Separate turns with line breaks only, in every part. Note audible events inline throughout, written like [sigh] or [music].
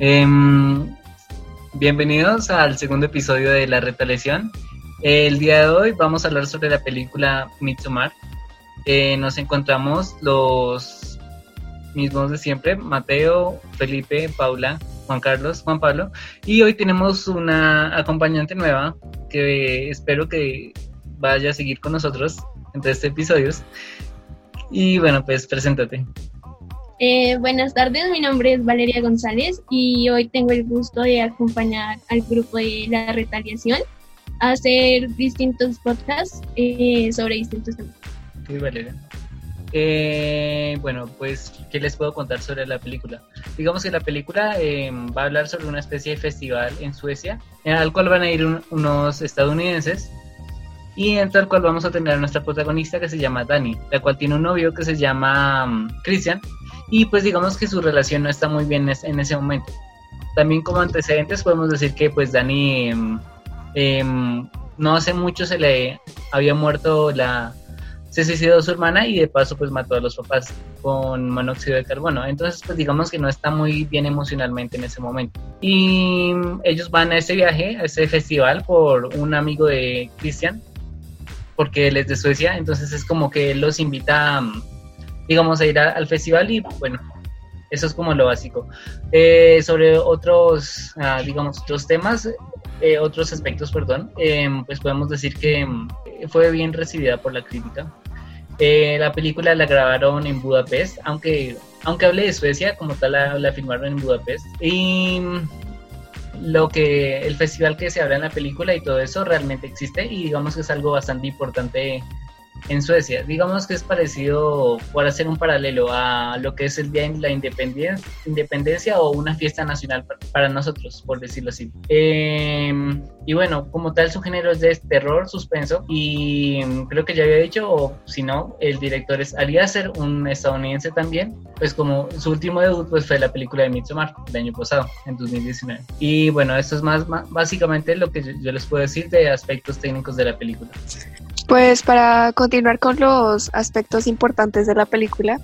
Em, bienvenidos al segundo episodio de La Retaliación. El día de hoy vamos a hablar sobre la película Midsommar. Eh, nos encontramos los mismos de siempre, Mateo, Felipe, Paula, Juan Carlos, Juan Pablo. Y hoy tenemos una acompañante nueva que espero que vaya a seguir con nosotros entre estos episodios. Y bueno, pues preséntate.
Eh, buenas tardes, mi nombre es Valeria González y hoy tengo el gusto de acompañar al grupo de La Retaliación a hacer distintos podcasts eh, sobre distintos temas.
Sí, Valeria. Eh, bueno, pues, ¿qué les puedo contar sobre la película? Digamos que la película va a hablar sobre una especie de festival en Suecia, al cual van a ir unos estadounidenses y entre el cual vamos a tener a nuestra protagonista que se llama Dani, la cual tiene un novio que se llama um, Christian y pues digamos que su relación no está muy bien en ese momento. También como antecedentes podemos decir que pues Dani em, no hace mucho se le había muerto la se suicidó su hermana y de paso pues mató a los papás con monóxido de carbono. Entonces pues digamos que no está muy bien emocionalmente en ese momento. Y ellos van a ese viaje, a ese festival por un amigo de Christian, porque él es de Suecia, entonces es como que él los invita digamos, a ir al festival y bueno, eso es como lo básico. Eh, sobre otros, ah, digamos, otros temas, eh, otros aspectos, perdón, em, pues podemos decir que em, fue bien recibida por la crítica. Eh, la película la grabaron en Budapest, aunque, aunque hable de Suecia, como tal la, la filmaron en Budapest. Y lo que el festival que se habla en la película y todo eso realmente existe y digamos que es algo bastante importante en Suecia. Digamos que es parecido, por hacer un paralelo, a lo que es el Día de la Independencia, independencia o una fiesta nacional para nosotros, por decirlo así. Em, y bueno, como tal, su género es de terror, suspenso, y creo que ya había dicho, o si no, el director es Ali ser un estadounidense también, pues como su último debut pues fue la película de Midsommar, el año pasado, en 2019. Y bueno, esto es más, básicamente lo que yo les puedo decir de aspectos técnicos de la película.
Pues para continuar con los aspectos importantes de la película,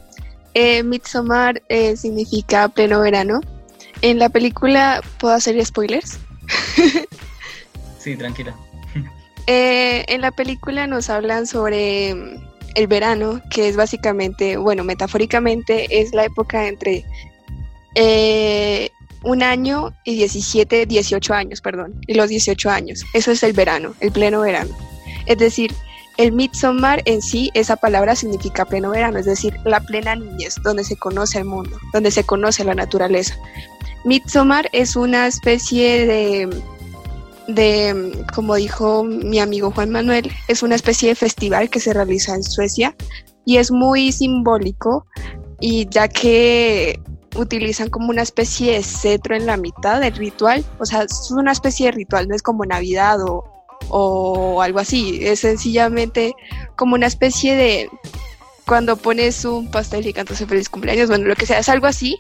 eh, Midsommar eh, significa pleno verano. En la película, ¿puedo hacer spoilers? [laughs]
sí, tranquila. [laughs]
Eh, en la película nos hablan sobre mm, el verano, que es básicamente, bueno, metafóricamente es la época entre eh, un año y 17, 18 años, perdón, y los 18 años. Eso es el verano, el pleno verano. Es decir, el Midsommar en sí, esa palabra significa pleno verano, es decir, la plena niñez, donde se conoce el mundo, donde se conoce la naturaleza. Midsommar es una especie de, de, como dijo mi amigo Juan Manuel, es una especie de festival que se realiza en Suecia y es muy simbólico y ya que utilizan como una especie de cetro en la mitad del ritual, o sea, es una especie de ritual, no es como Navidad o, o algo así. Es sencillamente como una especie de cuando pones un pastel y cantas el feliz cumpleaños, bueno, lo que sea, es algo así,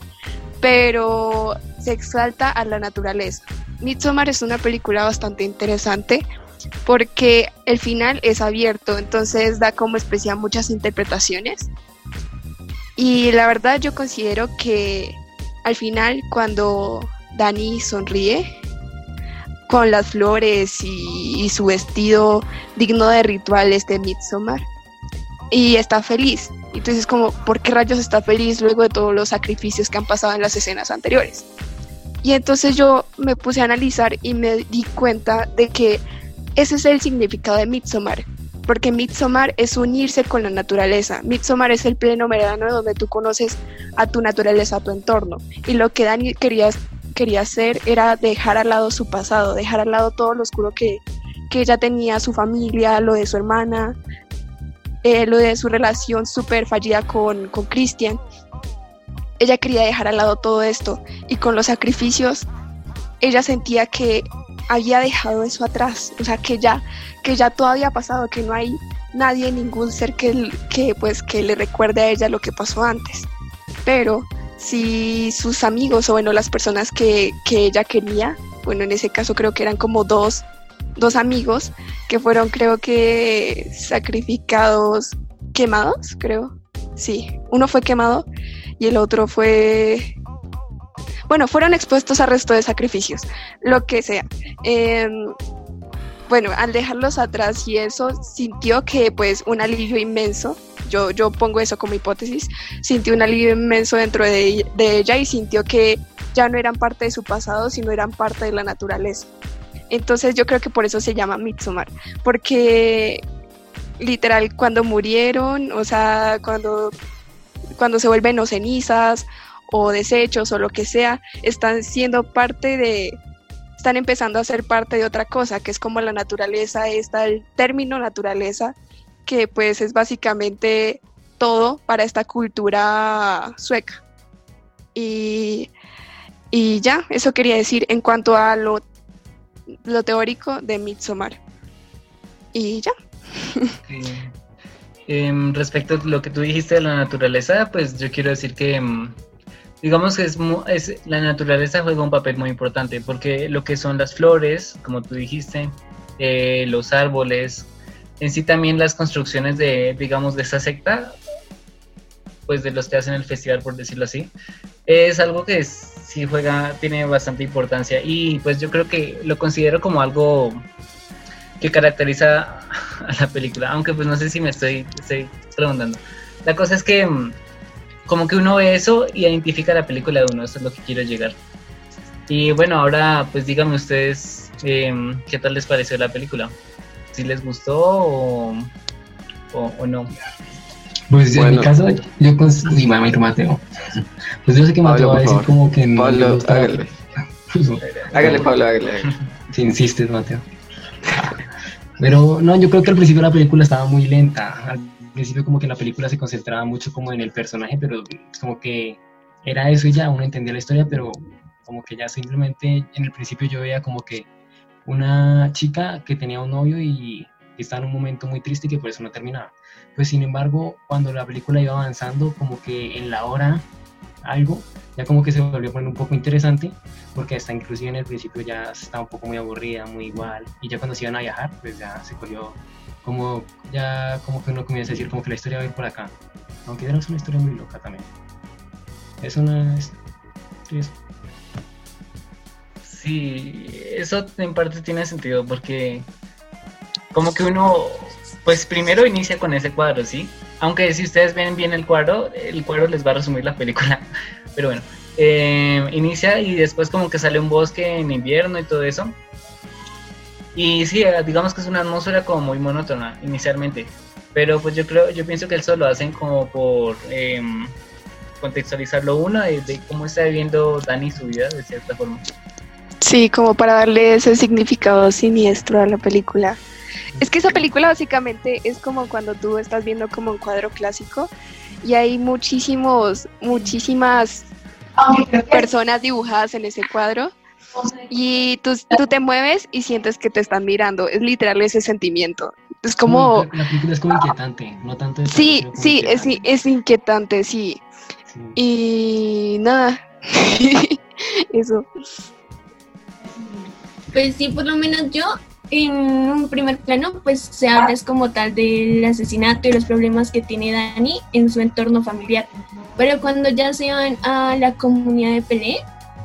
pero se exalta a la naturaleza. Midsommar es una película bastante interesante porque el final es abierto, entonces da como especie a muchas interpretaciones. Y la verdad yo considero que al final cuando Dani sonríe, con las flores y, su vestido digno de rituales de Midsommar. Y está feliz. Y entonces como, ¿por qué rayos está feliz luego de todos los sacrificios que han pasado en las escenas anteriores? Y entonces yo me puse a analizar y me di cuenta de que ese es el significado de Midsommar. Porque Midsommar es unirse con la naturaleza. Midsommar es el pleno verano donde tú conoces a tu naturaleza, a tu entorno. Y lo que Dani quería quería hacer era dejar al lado su pasado, dejar al lado todo lo oscuro que, que ella tenía, su familia, lo de su hermana, eh, lo de su relación súper fallida con, con Christian. Ella quería dejar al lado todo esto y con los sacrificios ella sentía que había dejado eso atrás, o sea, que ya, que ya todo había pasado, que no hay nadie, ningún ser que, que, pues, que le recuerde a ella lo que pasó antes. Pero si sus amigos o bueno, las personas que, ella quería, bueno, en ese caso creo que eran como dos, dos amigos que fueron creo que sacrificados, quemados, creo. Sí, uno fue quemado y el otro fue... bueno, fueron expuestos a resto de sacrificios, lo que sea. Em, bueno, al dejarlos atrás y eso, sintió que pues un alivio inmenso, yo, yo pongo eso como hipótesis, sintió un alivio inmenso dentro de, de ella y sintió que ya no eran parte de su pasado, sino eran parte de la naturaleza. Entonces yo creo que por eso se llama Mitsumar, porque literal cuando murieron, o sea, cuando, cuando se vuelven o cenizas o desechos o lo que sea, están siendo parte de, están empezando a ser parte de otra cosa, que es como la naturaleza, está el término naturaleza, que pues es básicamente todo para esta cultura sueca. Y, y ya, eso quería decir en cuanto a lo, lo teórico de Midsommar. Y ya.
Em, respecto a lo que tú dijiste de la naturaleza, pues yo quiero decir que em, digamos que es, es, la naturaleza juega un papel muy importante porque lo que son las flores, como tú dijiste, eh, los árboles, en sí también las construcciones de, digamos, de esa secta, pues de los que hacen el festival, por decirlo así, es algo que sí juega, tiene bastante importancia y pues yo creo que lo considero como algo que caracteriza [laughs] a la película, aunque pues no sé si me estoy, estoy preguntando. La cosa es que mm, como que uno ve eso y identifica la película de uno, eso es lo que quiero llegar. Y bueno, ahora pues díganme ustedes em, qué tal les pareció la película, si les gustó o, o, no.
Pues en mi caso, yo con mi mamá Mateo. Pues yo sé que Mateo va a decir como que no. [laughs]
Pablo, hágale. hágale, Pablo, hágale.
Si insistes, Mateo. Pero no, yo creo que al principio la película estaba muy lenta. Al principio como que la película se concentraba mucho como en el personaje, pero como que era eso y ya, uno entendía la historia, pero como que ya simplemente en el principio yo veía como que una chica que tenía un novio y estaba en un momento muy triste y que por eso no terminaba. Pues sin embargo, cuando la película iba avanzando, como que en la hora algo, ya como que se volvió a poner un poco interesante, porque hasta inclusive en el principio ya estaba un poco muy aburrida, muy igual, y ya cuando se iban a viajar, pues ya se volvió como, ya como que uno comienza a decir como que la historia va a ir por acá, aunque era una historia muy loca también. Es una...
Sí, eso en parte tiene sentido, porque como que uno, pues primero inicia con ese cuadro, ¿sí? Aunque si ustedes ven bien el cuadro, el cuadro les va a resumir la película. [laughs] Pero bueno, eh, inicia y después como que sale un bosque en invierno y todo eso. Y sí, eh, digamos que es una atmósfera como muy monótona inicialmente. Pero pues yo creo, yo pienso que eso lo hacen como por eh, contextualizarlo uno de, de, cómo está viviendo Dani su vida de cierta forma.
Sí, como para darle ese significado siniestro a la película. Es que esa película básicamente es como cuando tú estás viendo como un cuadro clásico y hay muchísimos, muchísimas personas dibujadas en ese cuadro y tú, tú te mueves y sientes que te están mirando. Es literal ese sentimiento. Es como...
La película es como inquietante, no tanto...
sí, sí, es, es inquietante, sí. sí. Y nada, [laughs] eso.
Pues sí, por lo menos yo en un primer plano, pues se habla es como tal del asesinato y los problemas que tiene Dani en su entorno familiar. Pero cuando ya se van a la comunidad de Pelé,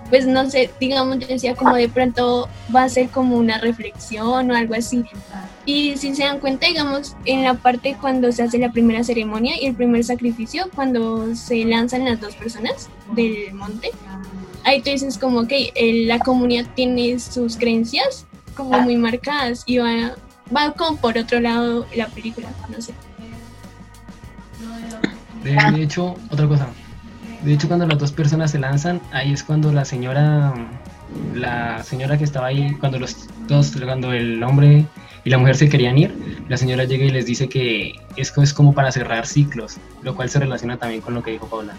pues no sé, digamos, yo decía como de pronto va a ser como una reflexión o algo así. Y si se dan cuenta, digamos, en la parte cuando se hace la primera ceremonia y el primer sacrificio, cuando se lanzan las dos personas del monte, ahí tú dices como que la comunidad tiene sus creencias como muy marcadas y va, va como por otro lado la película, no sé.
De hecho, otra cosa. De hecho, cuando las dos personas se lanzan, ahí es cuando la señora, la señora que estaba ahí, cuando los dos, cuando el hombre y la mujer se querían ir, la señora llega y les dice que esto es como para cerrar ciclos, lo cual se relaciona también con lo que dijo Paula.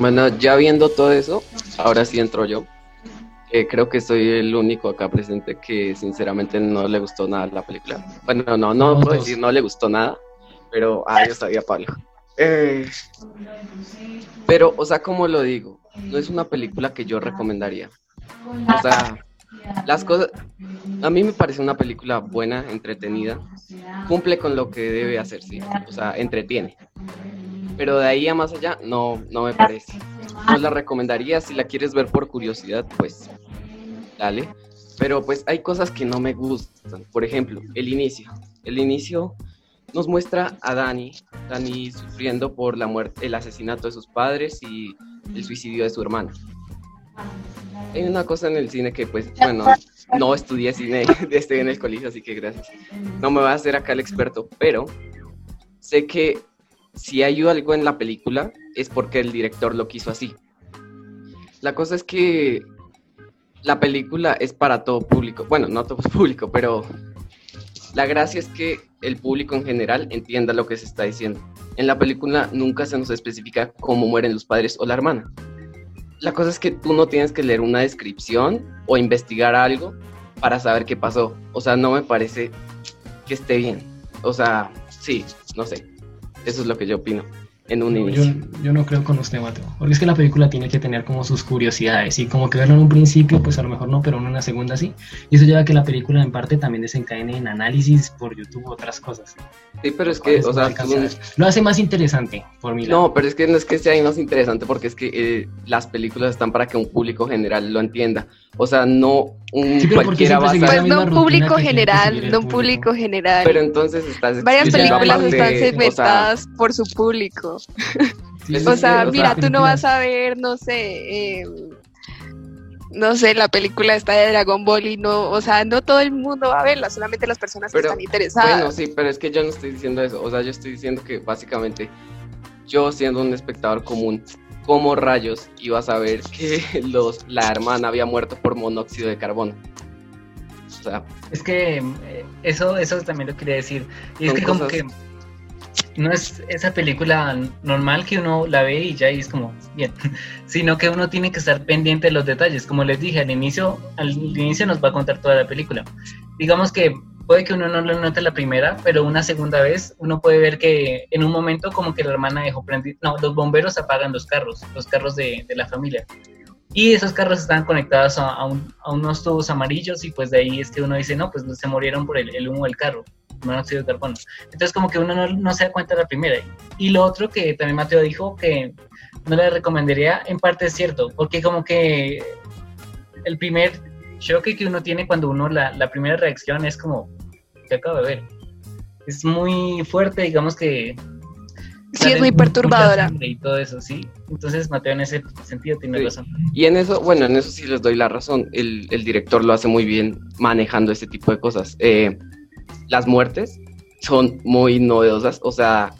Bueno, ya viendo todo eso, ahora sí entro yo creo que soy el único acá presente que sinceramente no le gustó nada la película. Bueno, no, no, puedo decir no le gustó nada, pero ah, yo sabía Pablo. Eh, pero, o sea, como lo digo, no es una película que yo recomendaría. O sea, las cosas, a mí me parece una película buena, entretenida, cumple con lo que debe hacer, sí, o sea, entretiene. Pero de ahí a más allá, no, no me parece. no la recomendaría. Si la quieres ver por curiosidad, pues dale. Pero pues hay cosas que no me gustan. Por ejemplo, el inicio. El inicio nos muestra a Dani, Dani sufriendo por la muerte, el asesinato de sus padres y el suicidio de su hermano. Hay una cosa en el cine que pues, bueno, no estudié cine, [laughs] estoy en el colegio, así que gracias. No me va a hacer acá el experto, pero sé que si hay algo en la película es porque el director lo quiso así. La cosa es que la película es para todo público. Bueno, no todo [laughs] público, pero la gracia es que el público en general entienda lo que se está diciendo. En la película nunca se nos especifica cómo mueren los padres o la hermana. La cosa es que tú no tienes que leer una descripción o investigar algo para saber qué pasó. O sea, no me parece que esté bien. O sea, sí, no sé. Eso es lo que yo opino en un inicio.
Yo, no creo con usted, Mateo. Porque es que la película tiene que tener como sus curiosidades y como que verlo en un principio, pues a lo mejor no, pero en una segunda sí. Y eso lleva a que la película en parte también desencadene en análisis por YouTube otras cosas.
Sí, pero es que, o sea,
lo hace más interesante por mi lado.
No, pero es que no es que sea más interesante porque es que eh, las películas están para que un público general lo entienda. O sea, no un cualquiera va a
Pues no un público general, no un público general.
Pero entonces estás
Varias películas están segmentadas por su público. o sea, mira, tú no vas a ver, no sé, eh, no sé, la película está de Dragon Ball y no, o sea, no todo el mundo va a verla, solamente las personas que están interesadas.
Bueno, sí, pero es que yo no estoy diciendo eso, o sea, yo estoy diciendo que básicamente yo siendo un espectador común, como rayos iba a saber que [laughs] los, la hermana había muerto por monóxido de carbono? O sea,
es que eh, eso, eso también lo quería decir. Y es que como que no es esa película normal que uno la ve y ya es como bien, [laughs] sino que uno tiene que estar pendiente de los detalles. Como les dije al inicio, al inicio nos va a contar toda la película. Digamos que puede que uno no lo note la primera, pero una segunda vez uno puede ver que en un momento como que la hermana dejó prendido, no, los bomberos apagan los carros, los carros de, de la familia. Y esos carros están conectados a, a, unos tubos amarillos y pues de ahí es que uno dice, no, pues se murieron por el, el humo del carro monóxido de carbono. Entonces como que uno no, no, se da cuenta la primera. Y lo otro que también Mateo dijo que no le recomendaría, en parte es cierto, porque como que el primer choque que uno tiene cuando uno, la, la primera reacción es como, que acabo de ver? Es muy fuerte, digamos que...
Sí, es muy perturbadora.
Y todo eso, sí. Entonces Mateo en ese sentido tiene razón.
Y en eso, bueno, en eso sí les doy la razón. El, el director lo hace muy bien manejando este tipo de cosas. Eh, las muertes son muy novedosas, o sea,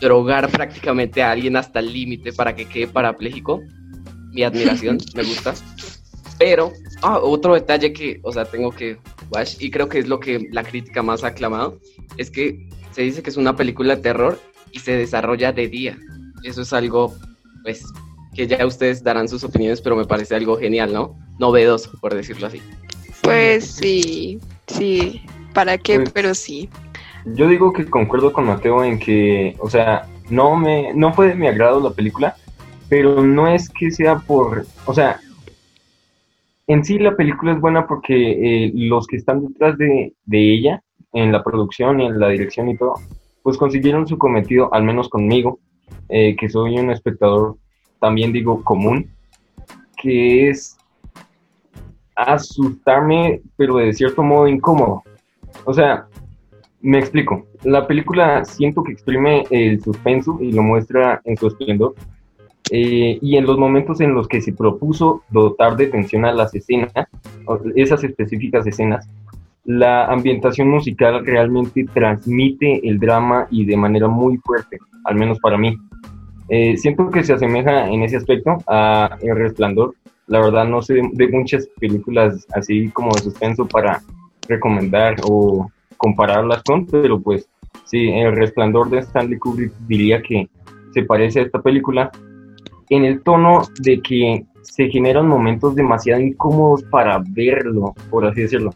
drogar prácticamente a alguien hasta el límite para que quede parapléjico, mi admiración, [laughs] me gusta. Pero, ah, otro detalle que, o sea, tengo que, y creo que es lo que la crítica más ha aclamado, es que se dice que es una película de terror y se desarrolla de día. Eso es algo, pues, que ya ustedes darán sus opiniones, pero me parece algo genial, ¿no? Novedoso, por decirlo así.
Pues sí, sí. ¿Para qué? Pues, pero sí.
Yo digo que concuerdo con Mateo en que, o sea, no me, no fue de mi agrado la película, pero no es que sea por, o sea, en sí la película es buena porque eh, los que están detrás de, ella, en la producción en la dirección y todo, pues consiguieron su cometido, al menos conmigo, eh, que soy un espectador, también digo común, que es asustarme, pero de cierto modo incómodo. O sea, me explico. La película siento que exprime el suspenso y lo muestra en su esplendor. Eh, y en los momentos en los que se propuso dotar de tensión a las escenas, esas específicas escenas, la ambientación musical realmente transmite el drama y de manera muy fuerte, al menos para mí. Eh, siento que se asemeja en ese aspecto a El Resplandor. La verdad no sé de muchas películas así como de suspenso para recomendar o compararlas con, pero pues sí, El Resplandor de Stanley Kubrick diría que se parece a esta película en el tono de que se generan momentos demasiado incómodos para verlo, por así decirlo.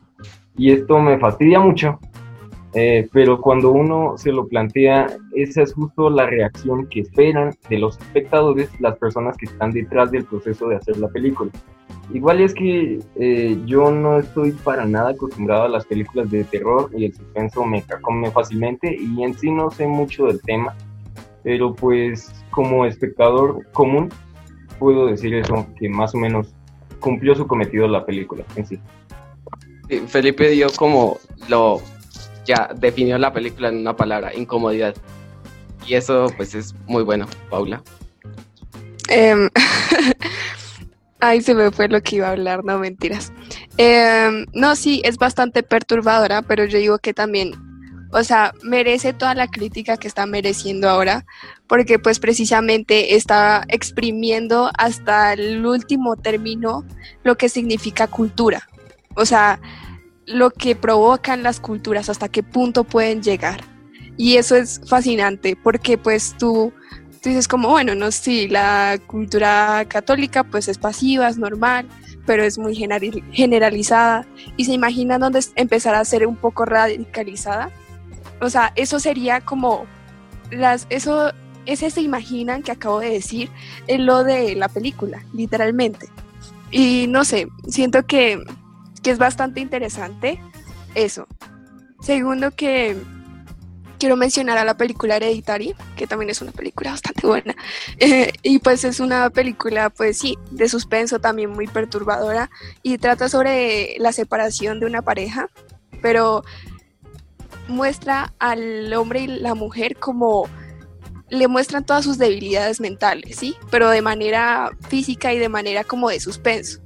Y esto me fastidia mucho, eh, pero cuando uno se lo plantea, esa es justo la reacción que esperan de los espectadores, las personas que están detrás del proceso de hacer la película. Igual es que eh, yo no estoy para nada acostumbrado a las películas de terror y el suspenso me come fácilmente y en sí no sé mucho del tema, pero pues como espectador común puedo decir eso, que más o menos cumplió su cometido la película en sí.
Felipe dio como lo, ya definió la película en una palabra, incomodidad. Y eso pues es muy bueno, Paula.
Em, [laughs] ay, se me fue lo que iba a hablar, no mentiras. Em, no, sí, es bastante perturbadora, pero yo digo que también, o sea, merece toda la crítica que está mereciendo ahora, porque pues precisamente está exprimiendo hasta el último término lo que significa cultura. O sea, lo que provocan las culturas, hasta qué punto pueden llegar. Y eso es fascinante, porque pues tú tú dices como, bueno, no, sí, la cultura católica pues es pasiva, es normal, pero es muy generalizada y se imagina dónde empezará a ser un poco radicalizada. O sea, eso sería como las, eso, ese se imaginan que acabo de decir en lo de la película, literalmente. Y no sé, siento que, que es bastante interesante eso. Segundo que quiero mencionar a la película Hereditary, que también es una película bastante buena. [laughs] Y pues es una película, pues sí, de suspenso también muy perturbadora y trata sobre la separación de una pareja, pero muestra al hombre y la mujer como le muestran todas sus debilidades mentales, ¿sí? Pero de manera física y de manera como de suspenso.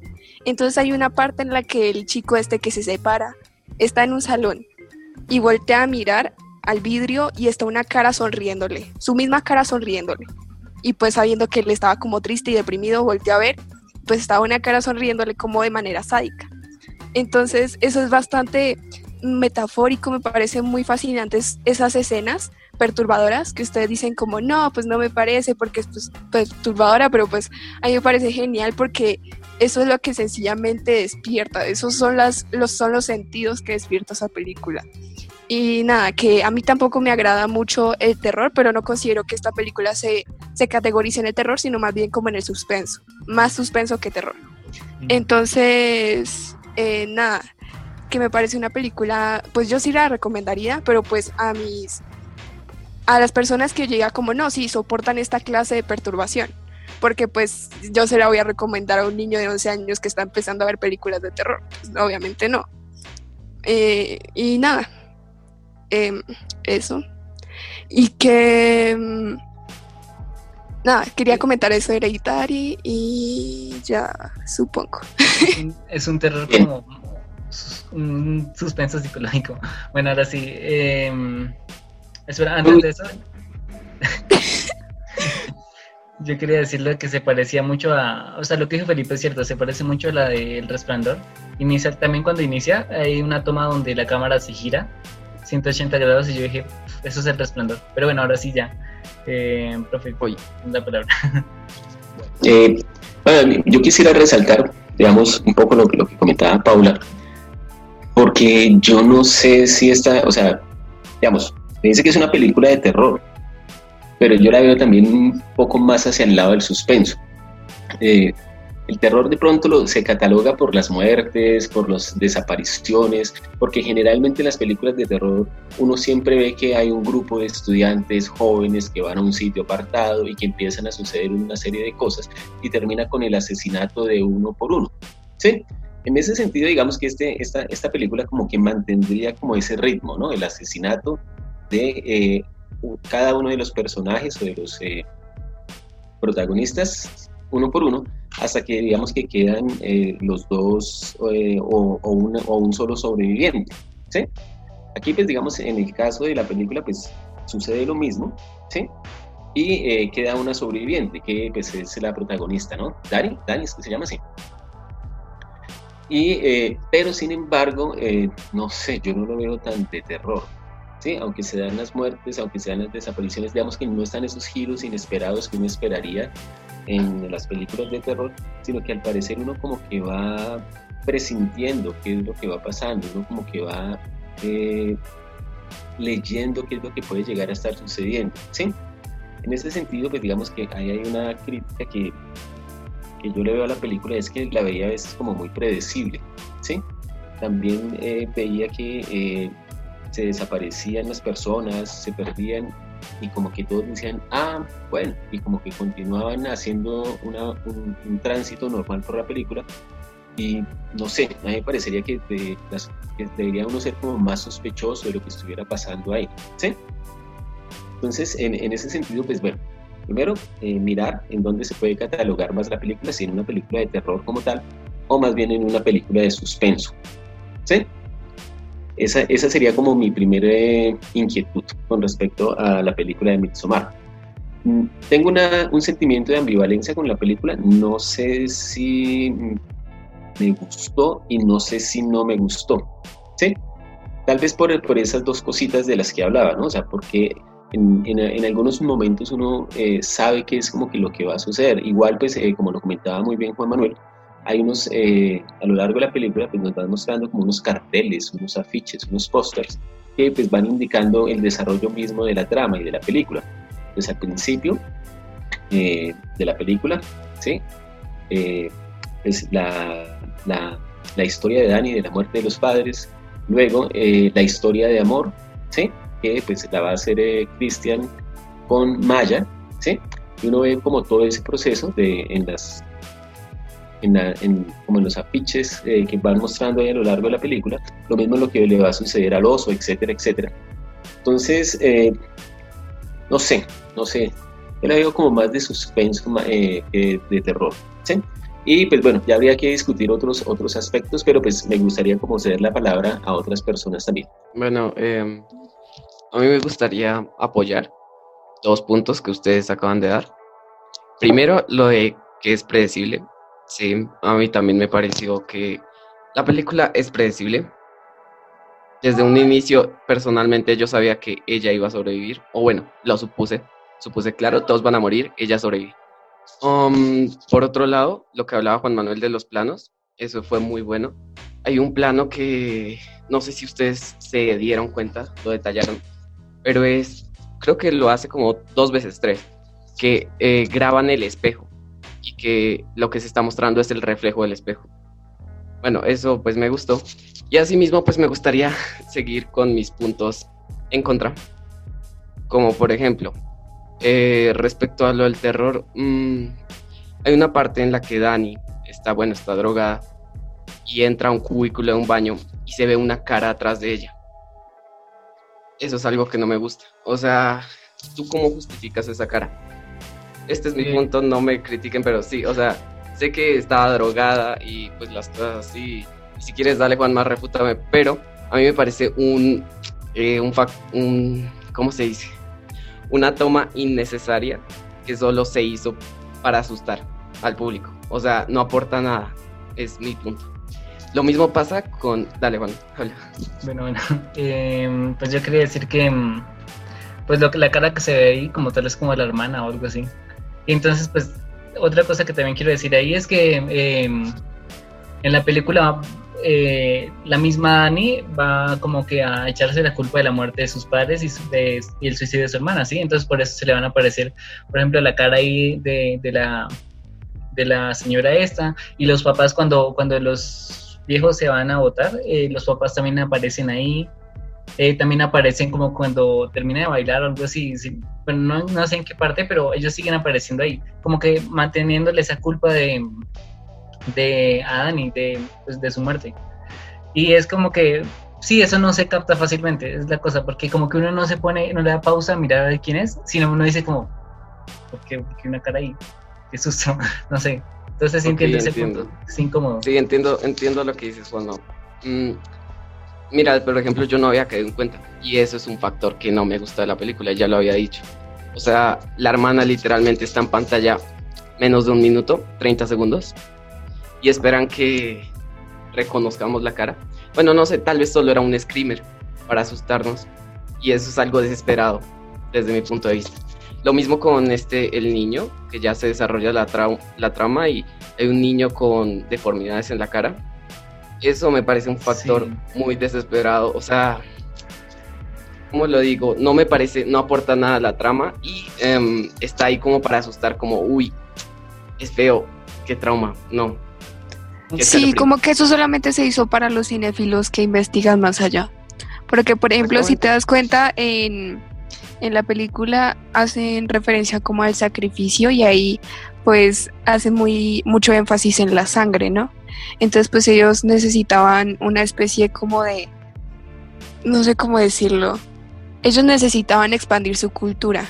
Entonces hay una parte en la que el chico este que se separa está en un salón y voltea a mirar al vidrio y está una cara sonriéndole, su misma cara sonriéndole. Y pues sabiendo que él estaba como triste y deprimido, volteó a ver, pues estaba una cara sonriéndole como de manera sádica. Entonces eso es bastante metafórico, me parece muy fascinantes esas escenas perturbadoras que ustedes dicen como no, pues no me parece porque es pues, perturbadora, pero pues a mí me parece genial porque eso es lo que sencillamente despierta, esos son, las, los, son los sentidos que despierta esa película. Y nada, que a mí tampoco me agrada mucho el terror, pero no considero que esta película se, se categorice en el terror, sino más bien como en el suspenso. Más suspenso que terror. Entonces, eh, nada, que me parece una película, pues yo sí la recomendaría, pero pues a mis, a las personas que llega como, no, sí, soportan esta clase de perturbación. Porque pues yo se la voy a recomendar a un niño de 11 años que está empezando a ver películas de terror. Pues, obviamente no. Eh, y nada, Em, eso. Y que... Em, nada, quería comentar eso de Hereditary y ya, supongo.
Es un terror como [laughs] un suspenso psicológico. Bueno, ahora sí. Eh, espera, antes de eso. [laughs] yo quería decirle que se parecía mucho a. O sea, lo que dijo Felipe es cierto, se parece mucho a la de El Resplandor. Inicia, también cuando inicia, hay una toma donde la cámara se gira 180 grados y yo dije, eso es el resplandor. Pero bueno, ahora sí ya. Eh, profe, voy, la palabra.
Eh, bueno, yo quisiera resaltar, digamos, un poco lo, lo que comentaba Paula, porque yo no sé si esta, o sea, digamos, me dice que es una película de terror, pero yo la veo también un poco más hacia el lado del suspenso. Eh, el terror de pronto se cataloga por las muertes, por las desapariciones, porque generalmente en las películas de terror uno siempre ve que hay un grupo de estudiantes jóvenes que van a un sitio apartado y que empiezan a suceder una serie de cosas y termina con el asesinato de uno por uno. ¿Sí? En ese sentido, digamos que este, esta, esta película como que mantendría como ese ritmo, ¿no? El asesinato de eh, cada uno de los personajes o de los eh, protagonistas uno por uno, hasta que digamos que quedan eh, los dos eh, o, o, un solo sobreviviente. ¿sí? Aquí, pues digamos, en el caso de la película, pues sucede lo mismo, ¿sí? Y eh, queda una sobreviviente, que pues es la protagonista, ¿no? Dani, Dani se llama así. Y, pero sin embargo, no sé, yo no lo veo tan de terror. ¿sí? Aunque se dan las muertes, aunque se dan las desapariciones, digamos que no están esos giros inesperados que uno esperaría en las películas de terror, sino que al parecer uno como que va presintiendo qué es lo que va pasando, uno como que va eh, leyendo qué es lo que puede llegar a estar sucediendo, ¿sí? En ese sentido, pues digamos que ahí hay una crítica que, que yo le veo a la película, es que la veía a veces como muy predecible, ¿sí? También eh, veía que eh, se desaparecían las personas, se perdían y como que todos decían, ah, bueno, y como que continuaban haciendo una, un, tránsito normal por la película. Y no sé, a mí me parecería que, debería uno ser como más sospechoso de lo que estuviera pasando ahí. ¿sí? Entonces, en, en ese sentido, pues bueno, primero, eh, mirar en dónde se puede catalogar más la película, si en una película de terror como tal, o más bien en una película de suspenso. ¿Sí? Esa, esa sería como mi primera inquietud con respecto a la película de Midsommar. Mm, tengo una, un sentimiento de ambivalencia con la película. No sé si me gustó y no sé si no me gustó. ¿Sí? Tal vez por, por esas dos cositas de las que hablaba, ¿no? O sea, porque en, en, algunos momentos uno eh, sabe que es como que lo que va a suceder. Igual, pues, eh, como lo comentaba muy bien Juan Manuel, hay unos, eh, a lo largo de la película, pues nos van mostrando como unos carteles, unos afiches, unos pósters, que pues van indicando el desarrollo mismo de la trama y de la película. Pues al principio eh, de la película, ¿sí? Eh, es la, la, la, historia de Dani, de la muerte de los padres, luego la historia de amor, ¿sí? Que pues la va a hacer Christian con Maya, ¿sí? Y uno ve como todo ese proceso de, en las en, como en los afiches eh, que van mostrando ahí a lo largo de la película, lo mismo lo que le va a suceder al oso, etcétera, etcétera. Entonces, eh, no sé, no sé, yo la veo como más de suspenso eh, de terror, ¿sí? Y pues bueno, ya habría que discutir otros, otros aspectos, pero pues me gustaría como ceder la palabra a otras personas también.
Bueno, em, a mí me gustaría apoyar dos puntos que ustedes acaban de dar. Primero, lo de que es predecible. Sí, a mí también me pareció que la película es predecible. Desde un inicio, personalmente, yo sabía que ella iba a sobrevivir, o bueno, lo supuse, supuse, claro, todos van a morir, ella sobrevive. Um, por otro lado, lo que hablaba Juan Manuel de los planos, eso fue muy bueno. Hay un plano que no sé si ustedes se dieron cuenta, lo detallaron, pero es, creo que lo hace como dos veces tres, que eh, graban el espejo y que lo que se está mostrando es el reflejo del espejo. Bueno, eso pues me gustó. Y asimismo pues me gustaría [laughs] seguir con mis puntos en contra. Como por ejemplo, eh, respecto a lo del terror, mm, hay una parte en la que Dani está, bueno, está drogada y entra a un cubículo de un baño y se ve una cara atrás de ella. Eso es algo que no me gusta. O sea, ¿tú cómo justificas esa cara? este es mi punto, no me critiquen, pero sí, o sea, sé que estaba drogada y pues las cosas así. Y si quieres, dale Juan, más refútame, pero a mí me parece un, eh, un, un, ¿cómo se dice? Una toma innecesaria que solo se hizo para asustar al público. O sea, no aporta nada, es mi punto. Lo mismo pasa con... Dale, Juan.
Bueno, bueno. [laughs] Em, pues yo quería decir que... Em, pues lo que la cara que se ve ahí como tal es como la hermana o algo así. Y entonces, pues, otra cosa que también quiero decir ahí es que em, en la película eh, la misma Annie va como que a echarse la culpa de la muerte de sus padres y, el suicidio de su hermana, ¿sí? Entonces por eso se le van a aparecer, por ejemplo, la cara ahí de, la, de la señora esta y los papás cuando, cuando los viejos se van a votar, eh, los papás también aparecen ahí eh, también aparecen como cuando termina de bailar o algo así, bueno, no, no, sé en qué parte, pero ellos siguen apareciendo ahí, como que manteniéndole esa culpa de, de Adán y de, pues, de su muerte. Y es como que, sí, eso no se capta fácilmente, es la cosa, porque como que uno no se pone, no le da pausa a mirar a quién es, sino uno dice como, ¿por qué, una cara ahí? Qué susto, [laughs] no sé. Entonces sí entiendo ese punto, es incómodo.
Sí, entiendo, entiendo lo que dices, Juan. Mm, Mira, por ejemplo, yo no había caído en cuenta y eso es un factor que no me gusta de la película, ya lo había dicho. O sea, la hermana literalmente está en pantalla menos de un minuto, 30 segundos, y esperan que reconozcamos la cara. Bueno, no sé, tal vez solo era un screamer para asustarnos y eso es algo desesperado desde mi punto de vista. Lo mismo con este, el niño, que ya se desarrolla la, la trama y hay un niño con deformidades en la cara eso me parece un factor muy desesperado. O sea, ¿cómo lo digo? No me parece, no aporta nada a la trama y em, está ahí como para asustar, como, uy, es feo, qué trauma. No.
sí, como que eso solamente se hizo para los cinéfilos que investigan más allá. Porque, por ejemplo, si te das cuenta, en, en la película hacen referencia como al sacrificio y ahí pues hacen muy mucho énfasis en la sangre, ¿no? Entonces pues ellos necesitaban una especie como de no sé cómo decirlo. Ellos necesitaban expandir su cultura.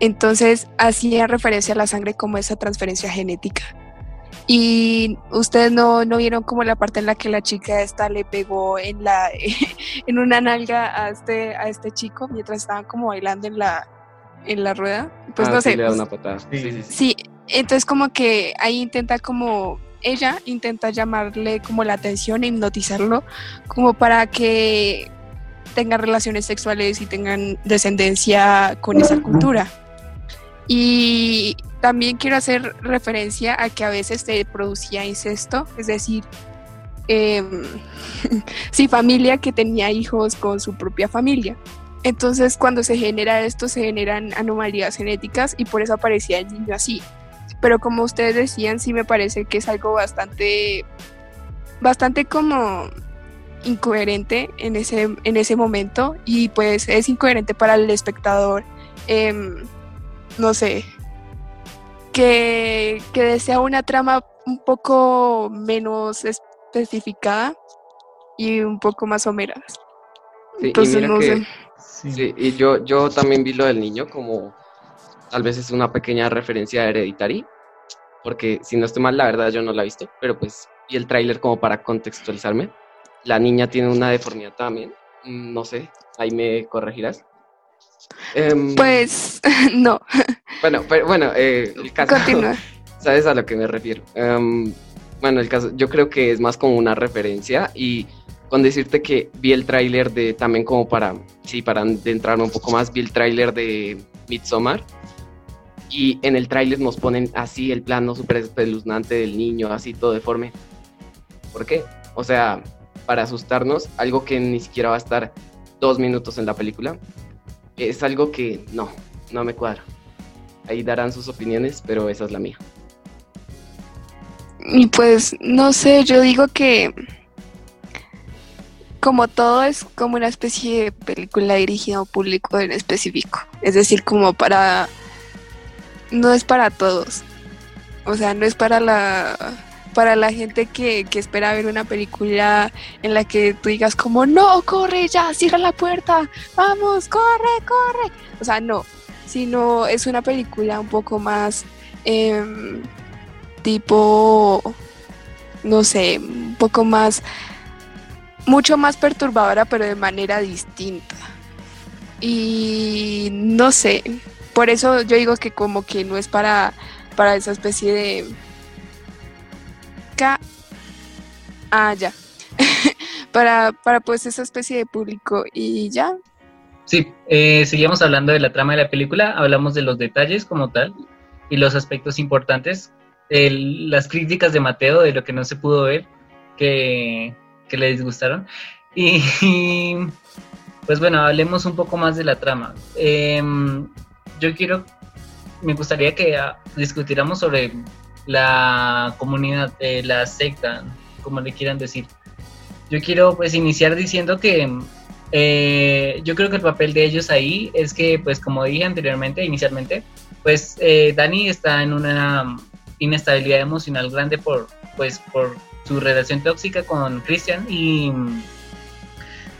Entonces hacía referencia a la sangre como esa transferencia genética. Y ustedes no, no vieron como la parte en la que la chica esta le pegó en la [laughs] en una nalga a este a este chico mientras estaban como bailando en la en la rueda. Pues
Ah,
no
sí,
sé.
le da
pues,
una patada. Sí, sí, sí.
Sí, entonces como que ahí intenta como ella intenta llamarle como la atención e hipnotizarlo como para que tengan relaciones sexuales y tengan descendencia con esa cultura. Y también quiero hacer referencia a que a veces se producía incesto, es decir, em, [laughs] sí, familia que tenía hijos con su propia familia. Entonces, cuando se genera esto, se generan anomalías genéticas y por eso aparecía el niño así. Pero como ustedes decían, sí me parece que es algo bastante, bastante como incoherente en ese, en ese momento y pues es incoherente para el espectador, em, no sé, que, que desea una trama un poco menos especificada y un poco más.
Sí, y
Entonces, no
que-
sé.
Sí.
Sí, y yo, yo también vi lo del niño como tal vez es una pequeña referencia a Hereditary, porque si no estoy mal, la verdad yo no la he visto, pero pues vi el tráiler como para contextualizarme. La niña tiene una deformidad también, mm, no sé, ahí me corregirás. Em,
Pues [laughs] no,
bueno, pero bueno, eh, el caso,
continúa. [laughs]
¿sabes a lo que me refiero? Em, bueno, el caso, yo creo que es más como una referencia y con decirte que vi el tráiler de, también como para, sí, para adentrarme un poco más, vi el tráiler de Midsommar y en el tráiler nos ponen así el plano súper espeluznante del niño, así todo deforme. ¿Por qué? O sea, para asustarnos, algo que ni siquiera va a estar dos minutos en la película, es algo que no, no me cuadra. Ahí darán sus opiniones, pero esa es la mía.
Y pues, no sé, yo digo que como todo es como una especie de película dirigida a un público en específico. Es decir, como para... No es para todos. O sea, no es para la para la gente que, que espera ver una película en la que tú digas como, no, corre ya, cierra la puerta, vamos, corre, corre. O sea, no, sino es una película un poco más em, tipo, no sé, un poco más, mucho más perturbadora, pero de manera distinta. Y no sé, por eso yo digo que como que no es para, para esa especie de... Ca- Ah, ya. [laughs] para, para pues esa especie de público y ya.
Sí, eh, seguimos hablando de la trama de la película, hablamos de los detalles como tal y los aspectos importantes, el- las críticas de Mateo de lo que no se pudo ver, que, que le disgustaron. Y, [laughs] pues bueno, hablemos un poco más de la trama. Em, yo quiero, me gustaría que ah, discutiéramos sobre la comunidad, eh, la secta, como le quieran decir. Yo quiero pues iniciar diciendo que eh, yo creo que el papel de ellos ahí es que, pues como dije anteriormente, inicialmente, pues eh, Dani está en una inestabilidad emocional grande por, pues, por su relación tóxica con Christian y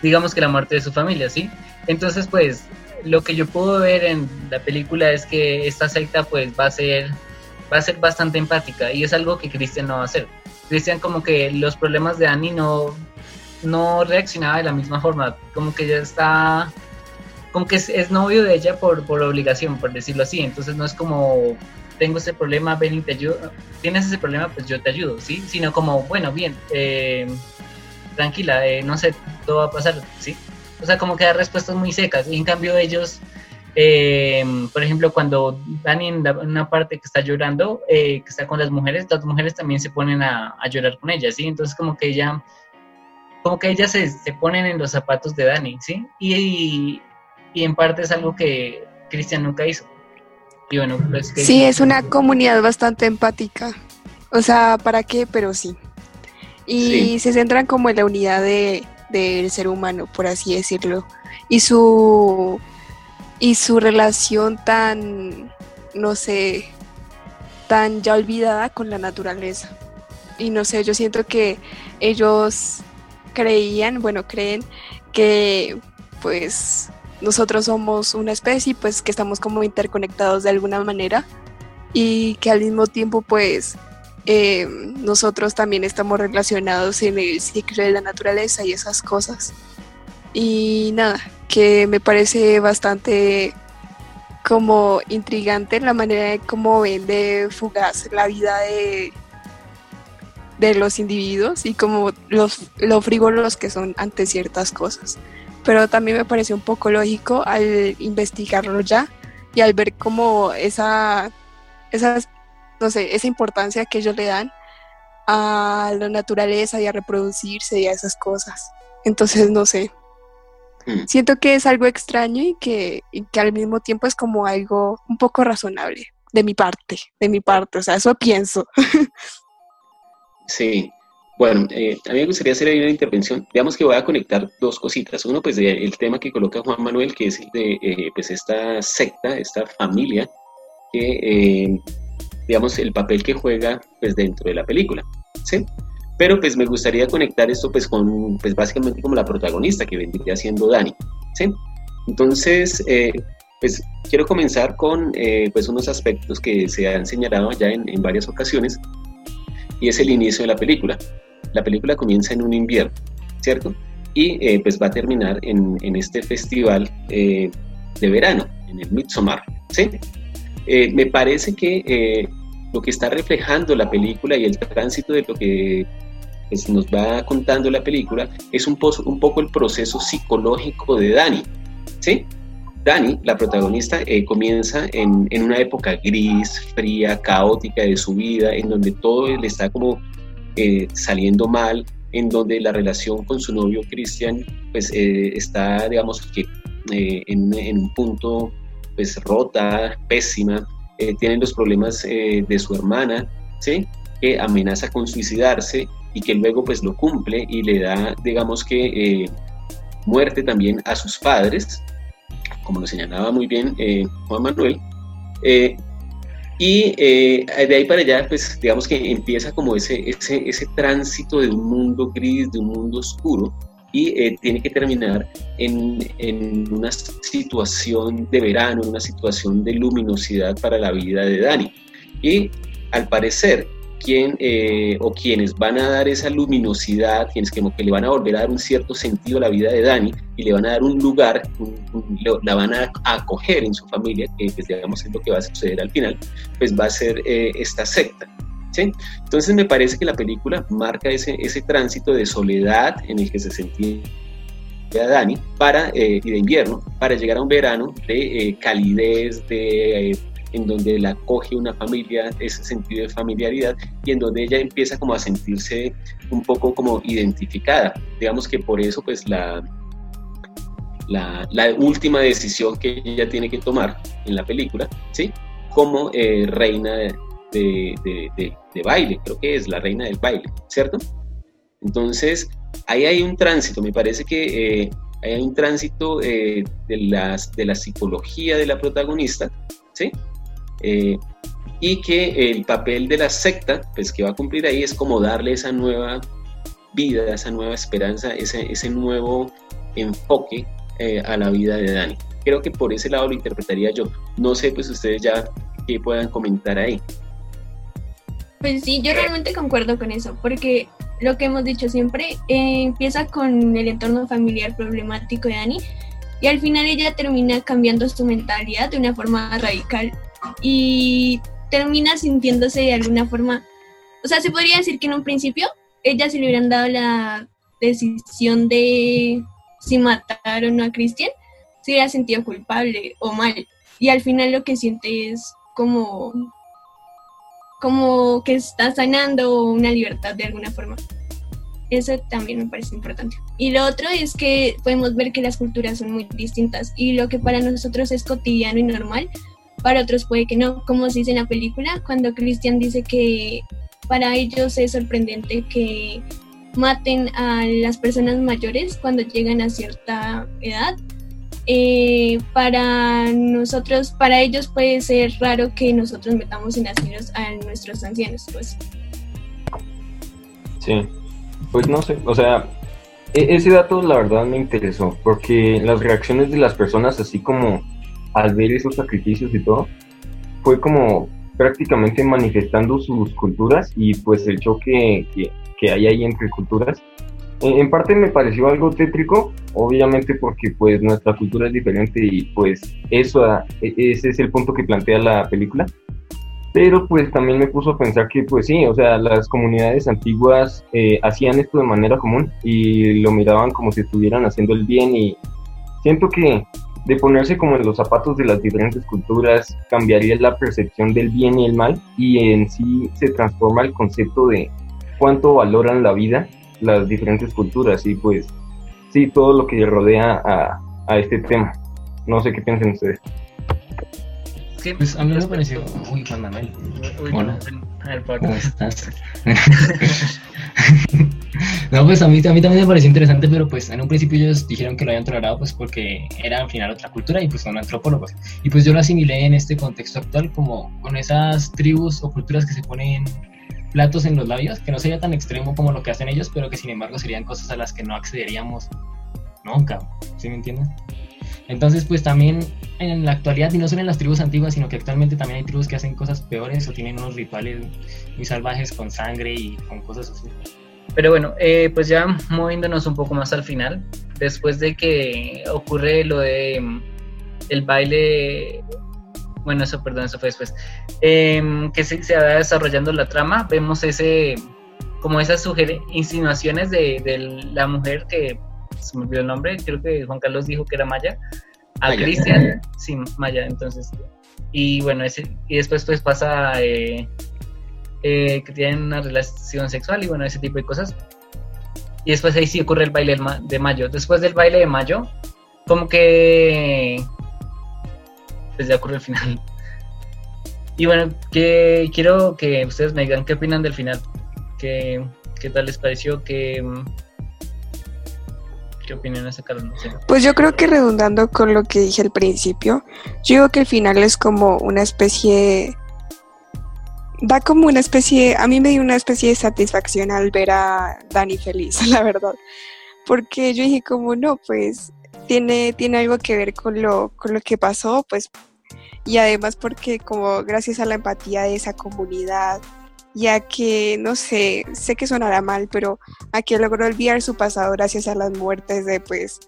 digamos que la muerte de su familia, ¿sí? Entonces, pues lo que yo puedo ver en la película es que esta secta pues va a ser va a ser bastante empática y es algo que Christian no va a hacer. Christian como que los problemas de Dani no no reaccionaba de la misma forma, como que ya está, como que es, es novio de ella por, por obligación, por decirlo así, entonces no es como, tengo ese problema, ven y te ayudo, tienes ese problema, pues yo te ayudo, ¿sí? Sino como, bueno, bien, eh, tranquila, eh, no sé, todo va a pasar, ¿sí? O sea, como que da respuestas muy secas, y en cambio ellos, eh, por ejemplo, cuando Dani en, la- en una parte que está llorando, eh, que está con las mujeres, las mujeres también se ponen a, a llorar con ella, ¿sí? Entonces como que ella como que ellas se, se ponen en los zapatos de Dani, ¿sí? Y, y en parte es algo que Cristian nunca hizo. Y bueno, pues que...
Sí, es una comunidad bastante empática. O sea, ¿para qué? Pero sí. Y
Sí.
se centran como en la unidad de, del ser humano, por así decirlo. Y su y su relación tan, no sé, tan ya olvidada con la naturaleza. Y no sé, yo siento que ellos creían, bueno, creen que pues nosotros somos una especie, pues que estamos como interconectados de alguna manera y que al mismo tiempo pues eh, nosotros también estamos relacionados en el ciclo de la naturaleza y esas cosas. Y nada, que me parece bastante como intrigante la manera de cómo ven de fugaz la vida de, de los individuos y como los, lo frívolos que son ante ciertas cosas. Pero también me parece un poco lógico al investigarlo ya y al ver como esa, esas no sé, esa importancia que ellos le dan a la naturaleza y a reproducirse y a esas cosas. Entonces, no sé. Hmm. Siento que es algo extraño y que, que al mismo tiempo es como algo un poco razonable de mi parte, de mi parte, o sea, eso pienso. [laughs]
Sí, bueno, eh, a mí me gustaría hacer ahí una intervención. Digamos que voy a conectar dos cositas. Uno, pues, el tema que coloca Juan Manuel, que es el de eh, pues, esta secta, esta familia, que eh, digamos, el papel que juega pues dentro de la película, ¿sí? Pero pues me gustaría conectar esto pues con, pues básicamente como la protagonista que vendría siendo Dani, ¿sí? Entonces, eh, pues quiero comenzar con pues unos aspectos que se han señalado ya en, varias ocasiones y es el inicio de la película. La película comienza en un invierno, ¿cierto? Y eh, pues va a terminar en, en este festival de verano, en el Midsommar, ¿sí? Eh, me parece que eh, lo que está reflejando la película y el tránsito de lo que pues, nos va contando la película es un, un poco el proceso psicológico de Dani. ¿sí? Dani, la protagonista, eh, comienza en, en, una época gris, fría, caótica de su vida, en donde todo le está como saliendo mal, en donde la relación con su novio Cristian pues está, digamos que en, en, un punto pues rota, pésima, eh, tienen los problemas eh, de su hermana, ¿sí? que amenaza con suicidarse y que luego pues lo cumple y le da, digamos que, eh, muerte también a sus padres, como lo señalaba muy bien Juan Manuel. y de ahí para allá, pues digamos que empieza como ese, ese, ese tránsito de un mundo gris, de un mundo oscuro, y eh, tiene que terminar en, en, una situación de verano, una situación de luminosidad para la vida de Dani. Y al parecer, quien eh, o quienes van a dar esa luminosidad, quienes como que le van a volver a dar un cierto sentido a la vida de Dani y le van a dar un lugar, la van a acoger en su familia, que pues, digamos es lo que va a suceder al final, pues va a ser eh, esta secta. Entonces me parece que la película marca ese, ese tránsito de soledad en el que se sentía Dani para, eh, y de invierno para llegar a un verano de eh, calidez, de, eh, en donde la coge una familia, ese sentido de familiaridad y en donde ella empieza como a sentirse un poco como identificada. Digamos que por eso pues la, la, la última decisión que ella tiene que tomar en la película, ¿sí? Como reina de, de, baile, creo que es la reina del baile, ¿cierto? Entonces, ahí hay un tránsito, me parece que eh, hay un tránsito eh, de, las, de la psicología de la protagonista, ¿sí? Eh, y que el papel de la secta, pues que va a cumplir ahí es como darle esa nueva vida, esa nueva esperanza, ese, ese nuevo enfoque a la vida de Dani. Creo que por ese lado lo interpretaría yo. No sé, pues ustedes ya que puedan comentar ahí.
Pues sí, yo realmente concuerdo con eso, porque lo que hemos dicho siempre eh, empieza con el entorno familiar problemático de Annie y al final ella termina cambiando su mentalidad de una forma radical y termina sintiéndose de alguna forma, o sea, se podría decir que en un principio ella se le hubieran dado la decisión de si matar o no a Christian, se hubiera sentido culpable o mal. Y al final lo que siente es como como que está sanando una libertad de alguna forma. Eso también me parece importante. Y lo otro es que podemos ver que las culturas son muy distintas y lo que para nosotros es cotidiano y normal, para otros puede que no. Como se dice en la película, cuando Christian dice que para ellos es sorprendente que maten a las personas mayores cuando llegan a cierta edad, eh, para nosotros, para ellos puede ser raro que nosotros metamos en asilos a nuestros ancianos, pues.
Sí, pues no sé, o sea, e-, ese dato la verdad me interesó, porque las reacciones de las personas, así como al ver esos sacrificios y todo, fue como prácticamente manifestando sus culturas y pues el choque que, que hay ahí entre culturas. En, parte me pareció algo tétrico, obviamente porque pues nuestra cultura es diferente y pues eso, e-, ese es el punto que plantea la película. Pero pues también me puso a pensar que pues sí, o sea, las comunidades antiguas eh, hacían esto de manera común y lo miraban como si estuvieran haciendo el bien y siento que de ponerse como en los zapatos de las diferentes culturas, cambiaría la percepción del bien y el mal y en sí se transforma el concepto de cuánto valoran la vida las diferentes culturas y pues sí, todo lo que rodea a, a este tema. No sé qué piensan ustedes.
pues a mí me pareció... Uy, Juan Manuel. Hola. ¿Cómo estás? [laughs] [laughs] [laughs] no, pues a mí, a mí también me pareció interesante, pero pues en un principio ellos dijeron que lo habían tolerado pues porque era al final otra cultura y pues son antropólogos. Y pues yo lo asimilé en este contexto actual como con esas tribus o culturas que se ponen platos en los labios, que no sería tan extremo como lo que hacen ellos, pero que sin embargo serían cosas a las que no accederíamos nunca, ¿sí me entiendes? Entonces, pues también en la actualidad, y no solo en las tribus antiguas, sino que actualmente también hay tribus que hacen cosas peores o tienen unos rituales muy salvajes con sangre y con cosas así.
Pero bueno, eh, pues ya moviéndonos un poco más al final, después de que ocurre lo de mm, el baile, bueno, eso, perdón, eso fue después, em, que se, se, va desarrollando la trama, vemos ese, como esas insinuaciones de, de la mujer que se me olvidó el nombre, creo que Juan Carlos dijo que era Maya, a Cristian, sí, Maya, entonces, y bueno, ese, y después pues pasa eh, eh, que tienen una relación sexual y bueno, ese tipo de cosas. Y después ahí sí ocurre el baile de mayo. Después del baile de mayo, como que... Pues ya ocurre el final. Y bueno, que quiero que ustedes me digan qué opinan del final. ¿Qué, qué tal les pareció? ¿Qué, qué opiniones sacaron?
Pues yo creo que redundando con lo que dije al principio, yo digo que el final es como una especie da como una especie, a mí me dio una especie de satisfacción al ver a Dani feliz, [laughs] la verdad. Porque yo dije como, no, pues tiene, tiene algo que ver con lo, con lo que pasó, pues, y además porque como gracias a la empatía de esa comunidad, ya que, no sé, sé que sonará mal, pero a que logró olvidar su pasado gracias a las muertes de, pues,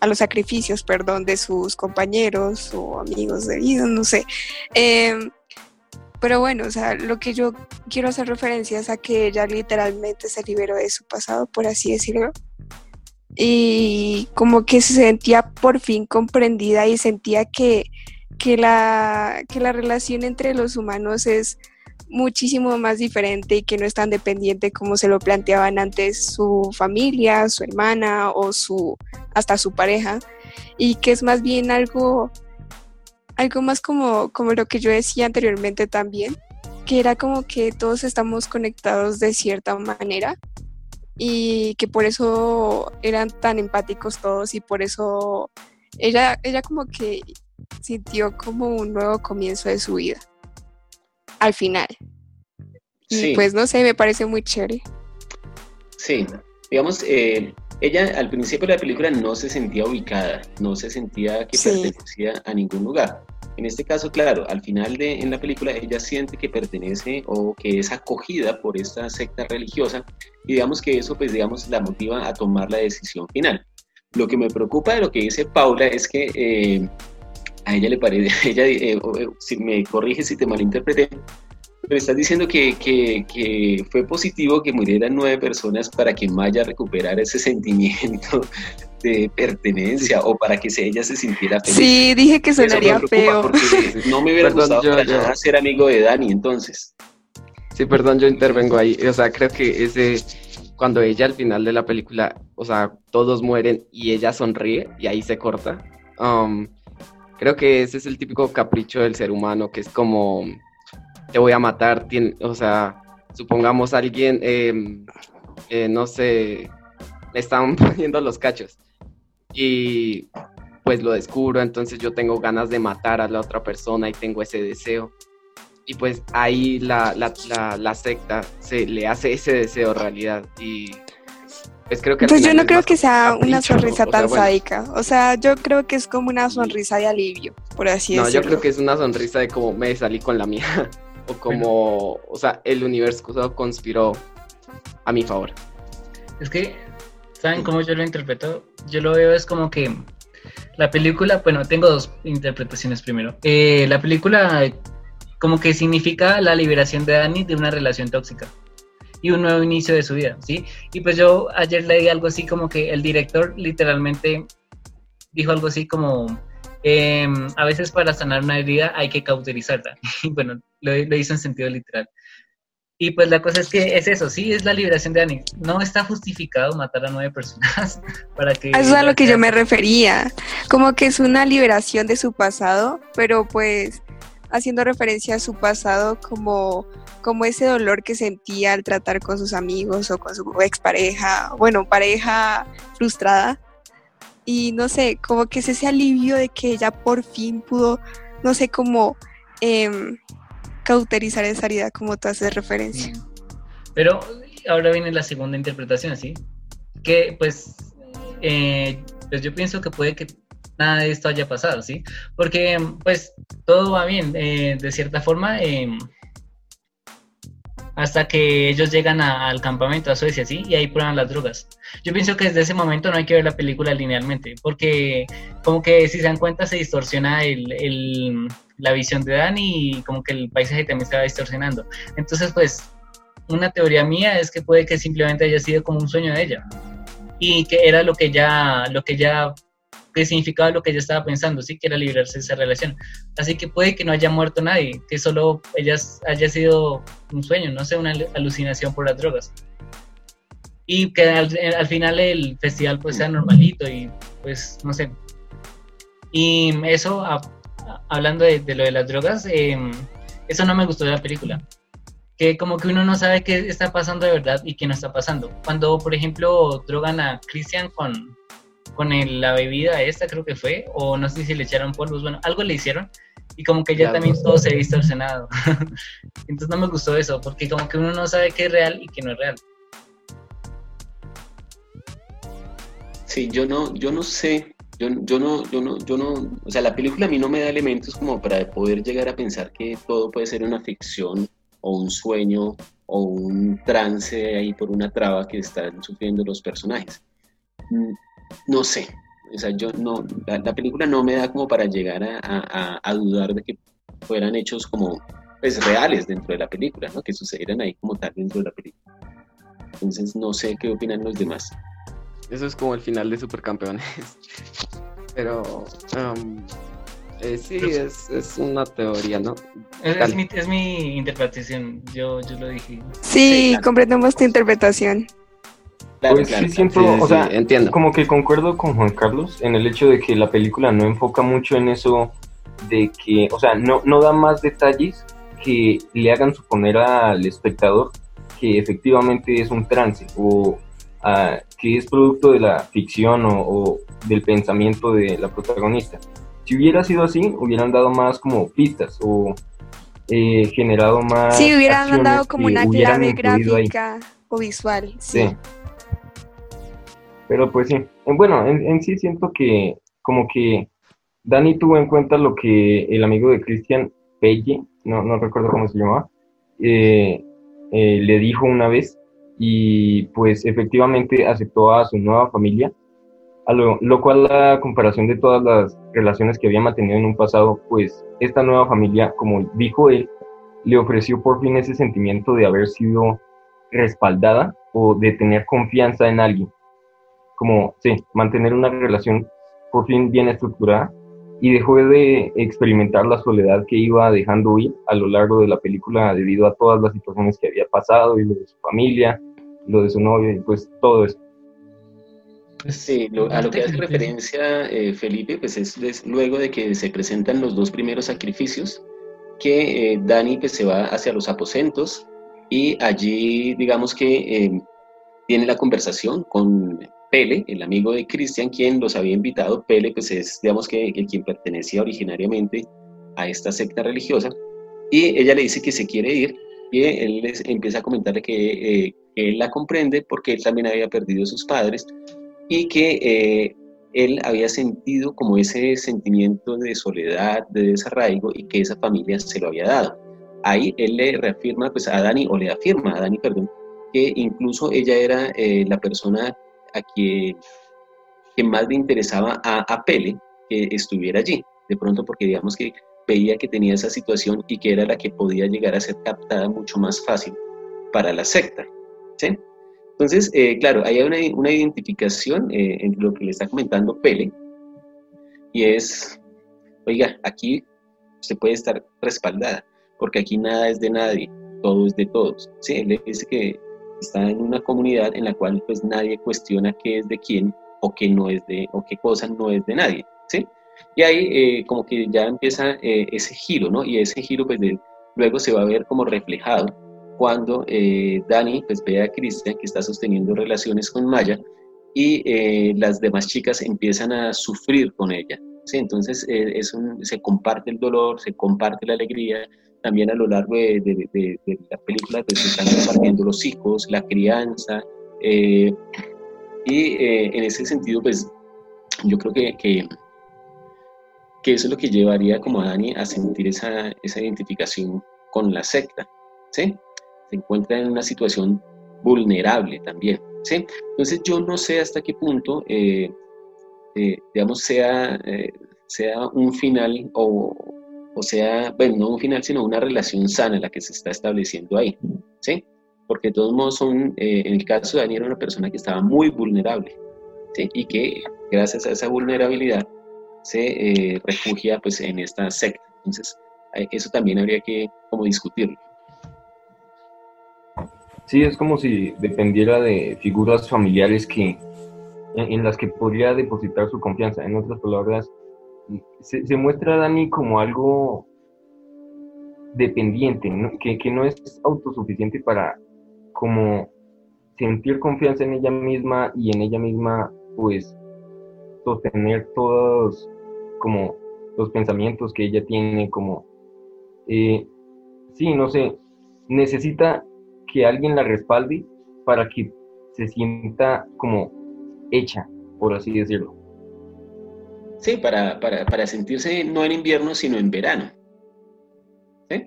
a los sacrificios, perdón, de sus compañeros o amigos de vida, no sé. Eh, pero bueno, o sea, lo que yo quiero hacer referencia es a que ella literalmente se liberó de su pasado, por así decirlo. Y como que se sentía por fin comprendida y sentía que, que, la, que la relación entre los humanos es muchísimo más diferente y que no es tan dependiente como se lo planteaban antes su familia, su hermana o su hasta su pareja y que es más bien algo algo más como, como lo que yo decía anteriormente también, que era como que todos estamos conectados de cierta manera y que por eso eran tan empáticos todos y por eso ella, ella como que sintió como un nuevo comienzo de su vida al final. Y pues no sé, me parece muy chévere.
Sí, digamos, eh, ella al principio de la película no se sentía ubicada, no se sentía que pertenecía a ningún lugar. En este caso, claro, al final de en la película ella siente que pertenece o que es acogida por esta secta religiosa y digamos que eso pues digamos la motiva a tomar la decisión final. Lo que me preocupa de lo que dice Paula es que eh, a ella le parece, [laughs] ella, eh, eh, si me corrige si te malinterpreté, pero estás diciendo que, que, que, fue positivo que murieran nueve personas para que Maya recuperara ese sentimiento de pertenencia o para que ella se sintiera feliz.
Sí, dije que sonaría feo.
No me hubiera [laughs] gustado ser amigo de Dani entonces.
Sí, perdón, yo intervengo ahí. O sea, creo que ese, cuando ella al final de la película, o sea, todos mueren y ella sonríe y ahí se corta. Um, creo que ese es el típico capricho del ser humano, que es como te voy a matar, o sea, supongamos alguien, em, eh, no sé, le están [laughs] poniendo los cachos y pues lo descubro, entonces yo tengo ganas de matar a la otra persona y tengo ese deseo. Y pues ahí la, la, secta se le hace ese deseo realidad y pues creo que...
Pues yo no creo que sea una sonrisa tan sádica, o sea, yo creo que es como una sonrisa de alivio, por así decirlo.
No, yo creo que es una sonrisa de como me salí con la mía, [laughs] o como, o sea, el universo conspiró a mi favor.
Es que, ¿saben cómo yo lo interpreto? Yo lo veo es como que la película, bueno, tengo dos interpretaciones primero. Eh, la película como que significa la liberación de Dani de una relación tóxica y un nuevo inicio de su vida, ¿sí? Y pues yo ayer leí algo así como que el director literalmente dijo algo así como, em, a veces para sanar una herida hay que cauterizarla. [laughs] Bueno, lo, lo hizo en sentido literal. Y pues la cosa es que es eso, sí, es la liberación de Annie. No está justificado matar a nueve personas [laughs] para que...
Eso es a lo que yo me refería. Como que es una liberación de su pasado, pero pues haciendo referencia a su pasado como, como ese dolor que sentía al tratar con sus amigos o con su expareja, bueno, pareja frustrada. Y no sé, como que es ese alivio de que ella por fin pudo, no sé, como... Eh, cauterizar esa herida como tú haces referencia.
Pero ahora viene la segunda interpretación, ¿sí? Que pues, eh, pues yo pienso que puede que nada de esto haya pasado, ¿sí? Porque pues todo va bien, eh, de cierta forma, em, hasta que ellos llegan al campamento a Suecia, ¿sí? Y ahí prueban las drogas. Yo pienso que desde ese momento no hay que ver la película linealmente, porque como que si se dan cuenta se distorsiona el, la visión de Dani y como que el paisaje también se va distorsionando. Entonces, pues, una teoría mía es que puede que simplemente haya sido como un sueño de ella y que era lo que ya, lo que ya que significaba lo que ella estaba pensando, sí, que era librarse de esa relación. Así que puede que no haya muerto nadie, que solo ella haya sido un sueño, no sé, una alucinación por las drogas. Y que al, final el festival pues sea normalito y pues no sé. Y eso, hablando de, lo de las drogas, em, eso no me gustó de la película. Que como que uno no sabe qué está pasando de verdad y qué no está pasando. Cuando, por ejemplo, drogan a Christian con, con la bebida esta, creo que fue, o no sé si le echaron polvos, bueno, algo le hicieron y como que ya también todo se ve distorsionado. [laughs] Entonces no me gustó eso, porque como que uno no sabe qué es real y qué no es real.
Sí, yo no, yo no sé, yo, yo no, yo no, yo no, o sea, la película a mí no me da elementos como para poder llegar a pensar que todo puede ser una ficción o un sueño o un trance ahí por una traba que están sufriendo los personajes. No sé, o sea, yo no, la, película no me da como para llegar a, dudar de que fueran hechos como pues reales dentro de la película, ¿no? Que sucedieran ahí como tal dentro de la película. Entonces no sé qué opinan los demás.
Eso es como el final de Supercampeones. Pero um, eh, sí, es, es, una teoría, ¿no?
Es, mi, es mi, interpretación, yo, yo lo dije.
Sí, comprendemos tu interpretación
pues sí siento, o sea, entiendo. como que concuerdo con Juan Carlos en el hecho de que la película no enfoca mucho en eso de que, o sea, no, no da más detalles que le hagan suponer al espectador que efectivamente es un trance o ah, que es producto de la ficción o, del pensamiento de la protagonista. Si hubiera sido así, hubieran dado más como pistas o eh, generado más.
Sí, hubieran dado como una clave gráfica o visual. sí.
Pero pues sí, bueno, en, sí siento que como que Dani tuvo en cuenta lo que el amigo de Christian Pelle, no, no recuerdo cómo se llamaba, eh, eh, le dijo una vez y pues efectivamente aceptó a su nueva familia, a lo, cual la comparación de todas las relaciones que había mantenido en un pasado, pues esta nueva familia, como dijo él, le ofreció por fin ese sentimiento de haber sido respaldada o de tener confianza en alguien como, sí, mantener una relación por fin bien estructurada y dejó de experimentar la soledad que iba dejando huir a lo largo de la película debido a todas las situaciones que había pasado y lo de su familia, lo de su novio y pues todo eso.
Pues sí, a lo que hace referencia eh, Felipe, pues es, luego de que se presentan los dos primeros sacrificios, que eh, Dani pues, se va hacia los aposentos y allí digamos que eh, tiene la conversación con Pele, el amigo de Cristian, quien los había invitado. Pele, pues es, digamos que el quien pertenecía originariamente a esta secta religiosa. Y ella le dice que se quiere ir y él les empieza a comentarle que eh, él la comprende porque él también había perdido a sus padres y que eh, él había sentido como ese sentimiento de soledad, de desarraigo y que esa familia se lo había dado. Ahí él le reafirma pues a Dani, o le afirma a Dani, perdón, que incluso ella era eh, la persona a quien, que más le interesaba a, Pele que estuviera allí. De pronto porque digamos que veía que tenía esa situación y que era la que podía llegar a ser captada mucho más fácil para la secta. ¿sí? Entonces, eh, claro, hay una, una identificación eh, en lo que le está comentando Pele, y es, oiga, aquí usted puede estar respaldada, porque aquí nada es de nadie, todo es de todos. ¿sí? Él dice que está en una comunidad en la cual pues nadie cuestiona qué es de quién o qué no es de, o qué cosa no es de nadie. ¿sí? Y ahí eh, como que ya empieza eh, ese giro, ¿no? Y ese giro pues luego se va a ver como reflejado cuando eh, Dani pues ve a Cristian que está sosteniendo relaciones con Maya y las demás chicas empiezan a sufrir con ella. ¿sí? Entonces es se comparte el dolor, se comparte la alegría, también a lo largo de, de, la película pues, se están compartiendo los hijos, la crianza, y en ese sentido pues yo creo que, que eso es lo que llevaría como a Dani a sentir esa, esa identificación con la secta, ¿sí? Se encuentra en una situación vulnerable también, ¿sí? Entonces yo no sé hasta qué punto, eh, eh, digamos, sea, eh, sea un final o, o sea, bueno, no un final, sino una relación sana la que se está estableciendo ahí, ¿sí? Porque de todos modos son, en el caso de Dani era una persona que estaba muy vulnerable. Y que gracias a esa vulnerabilidad se eh, refugia pues en esta secta. Entonces, eso también habría que como discutirlo.
Sí, es como si dependiera de figuras familiares que en, las que podría depositar su confianza. En otras palabras, se, muestra a Dani como algo dependiente, Que, que, no es autosuficiente para como sentir confianza en ella misma y en ella misma pues sostener todos como los pensamientos que ella tiene, como, eh, sí, no sé, necesita que alguien la respalde para que se sienta como hecha, por así decirlo.
Sí, para, para, para sentirse no en invierno, sino en verano. ¿Sí?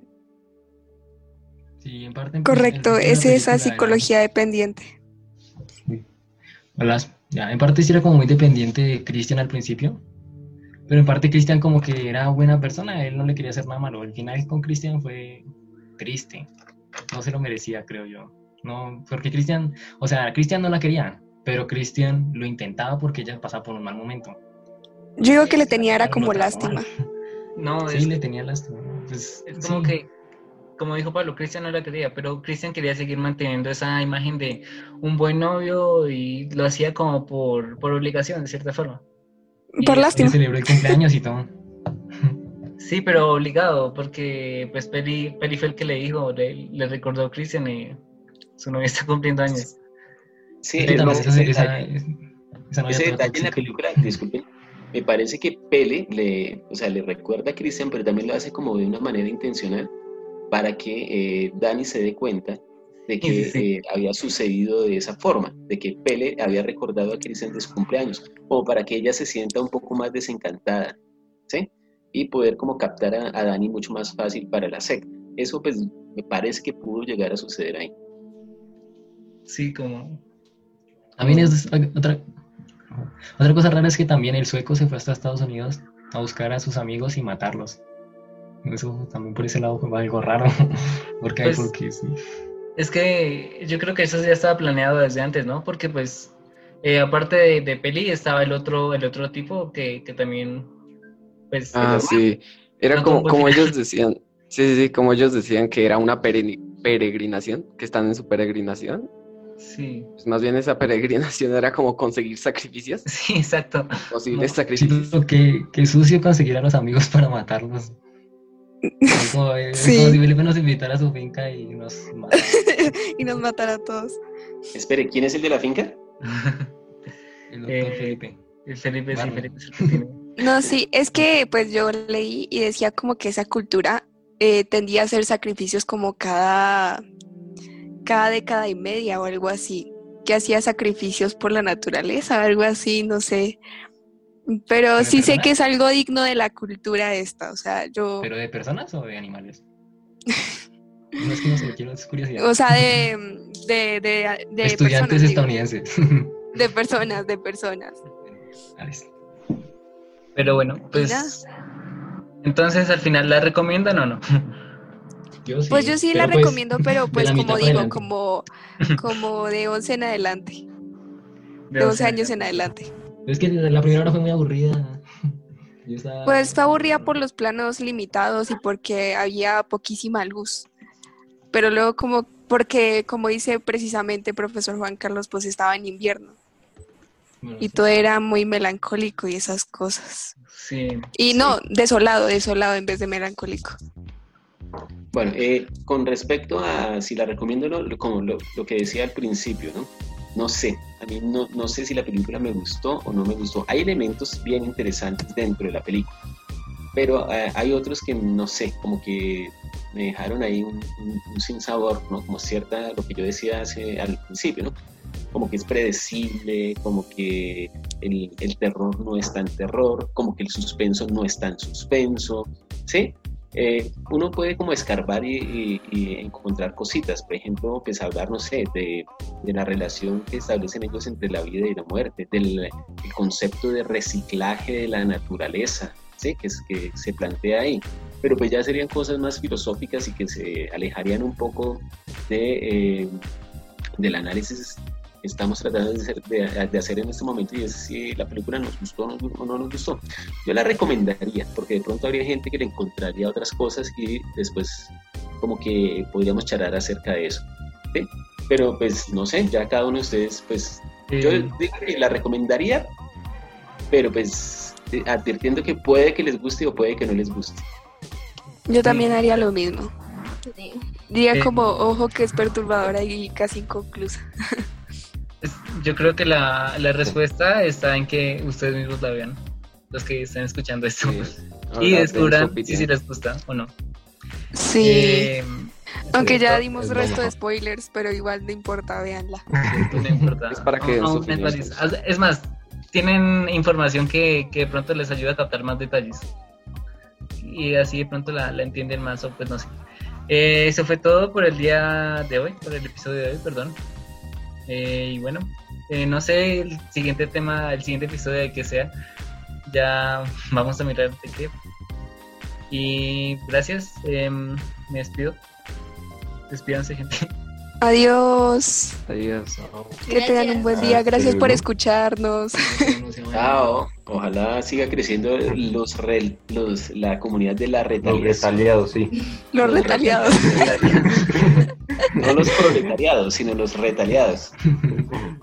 Sí, en parte. Correcto, es esa psicología dependiente.
Ya, en parte sí era como muy dependiente de Cristian al principio, pero en parte Cristian como que era buena persona, él no le quería hacer nada malo. El final con Cristian fue triste, no se lo merecía, creo yo. No, porque Cristian, o sea, Cristian no la quería, pero Cristian lo intentaba porque ella pasaba por un mal momento.
Yo digo que le tenía era como lástima.
No,
sí, le tenía lástima.
Pues, es como que como dijo Pablo, Cristian no la quería, pero Cristian quería seguir manteniendo esa imagen de un buen novio y lo hacía como por, por obligación, de cierta forma.
por lástima.
Celebró el cumpleaños y todo. [laughs]
Sí, pero obligado, porque pues Peli, Peli fue el que le dijo, le, le recordó a Cristian y su novia está cumpliendo años.
Sí, ese, detalle, ese detalle en la película, disculpen, me parece que Pele le, o sea, le recuerda a Cristian, pero también lo hace como de una manera intencional, para que eh, Dani se dé cuenta de que eh, había sucedido de esa forma, de que Pele había recordado a Cristian de su cumpleaños, o para que ella se sienta un poco más desencantada, ¿sí? Y poder como captar a, Dani mucho más fácil para la secta. Eso pues me parece que pudo llegar a suceder ahí.
Sí, como...
También es otra, otra cosa rara es que también el sueco se fue hasta Estados Unidos a buscar a sus amigos y matarlos. Eso también por ese lado fue algo raro. [laughs] porque, pues, porque sí.
Es que yo creo que eso ya estaba planeado desde antes, ¿no? Porque pues eh, aparte de, de, Peli estaba el otro, el otro tipo que, que también
pues Ah, sí. Era como, como [laughs] ellos decían, sí, sí, sí, como ellos decían que era una peregrinación, que están en su peregrinación.
Sí.
Pues más bien esa peregrinación era como conseguir sacrificios. [laughs]
Sí, exacto.
Posibles sacrificios.
que, que sucio conseguir a los amigos [laughs] para matarlos. Como, eh, sí. como si nos invitara a su finca y nos [laughs]
y nos matara a todos.
Espere, ¿quién es el de la finca?
El doctor
Eh,
Felipe.
El Felipe, sí. Felipe es el que tiene.
No, sí, es que pues yo leí y decía como que esa cultura eh, tendía a hacer sacrificios como cada, cada década y media o algo así, que hacía sacrificios por la naturaleza, algo así, no sé. Pero
¿De
sí sé que es algo digno de la cultura esta, o sea, yo,
¿Pero de personas o de animales? [laughs] no es que no sé, quiero es curiosidad.
o sea, de, [laughs] de, de, de
Estudiantes
personas, digo,
estadounidenses. [laughs]
de personas, de personas.
Alex.
Pero bueno, pues. Entonces, al final, ¿la recomiendan o no?
Yo sí,
Pues yo sí la
pues,
recomiendo, pero pues como digo, como, como de 11 en adelante, [laughs]
De
de 11
once
años en adelante.
Es que la primera hora fue muy aburrida. [laughs] Estaba...
Pues fue aburrida por los planos limitados y porque había poquísima luz. Pero luego como, porque como dice precisamente el profesor Juan Carlos, pues estaba en invierno
Bueno,
y
sí.
todo era muy melancólico y esas cosas.
Sí.
Y no, desolado, desolado en vez de melancólico.
Bueno, eh, con respecto a si la recomiendo o no, lo- como lo, lo que decía al principio, ¿no? No sé, a mí no, no sé si la película me gustó o no me gustó. Hay elementos bien interesantes dentro de la película, pero eh, hay otros que no sé, como que me dejaron ahí un, un, un sinsabor, ¿no? Como cierta, lo que yo decía hace, al principio, ¿no? Como que es predecible, como que el, el terror no es tan terror, como que el suspenso no es tan suspenso, ¿sí? Eh, uno puede como escarbar y, y- y encontrar cositas, por ejemplo, pues hablar, no sé, de, de la relación que establecen ellos entre la vida y la muerte, del el concepto de reciclaje de la naturaleza, ¿sí? que, es, que se plantea ahí. Pero pues ya serían cosas más filosóficas y que se alejarían un poco de, eh, del análisis estamos tratando de hacer, de- de hacer en este momento y es si la película nos gustó o no- nos gustó. Yo la recomendaría, porque de pronto habría gente que le encontraría otras cosas y después como que podríamos charlar acerca de eso. ¿sí? Pero pues no sé, ya cada uno de ustedes, pues yo digo que la recomendaría, pero pues eh, advirtiendo que puede que les guste o puede que no les guste.
Yo también haría lo mismo.
Sí.
Diría
Eh.
como, ojo que es perturbadora y casi inconclusa. [laughs]
yo creo que la, la respuesta está en que ustedes mismos la vean, los que están escuchando esto.
Sí. [laughs]
Y descubran si, si les gusta o no.
Sí,
Eh,
aunque ya dimos resto de spoilers, pero igual no importa, véanla. [laughs]
no importa.
Es para que
Es más, tienen información que, que de pronto les ayuda a captar más detalles. Y así de pronto la, la entienden más o pues no sé. Eh, eso fue todo por el día de hoy, por el episodio de hoy, perdón. Eh, y bueno, eh, no sé el siguiente tema, el siguiente episodio de que sea. Ya vamos a mirar de qué. Y gracias, em, me despido. Despídanse, gente.
Adiós.
Adiós.
Que tengan un buen día. Gracias por escucharnos. [laughs]
Chao. Ojalá siga creciendo los, rel- los la comunidad de la
Los
retaliación.
retaliados, sí.
Los retaliados. [laughs]
no los proletariados, sino los retaliados. [laughs]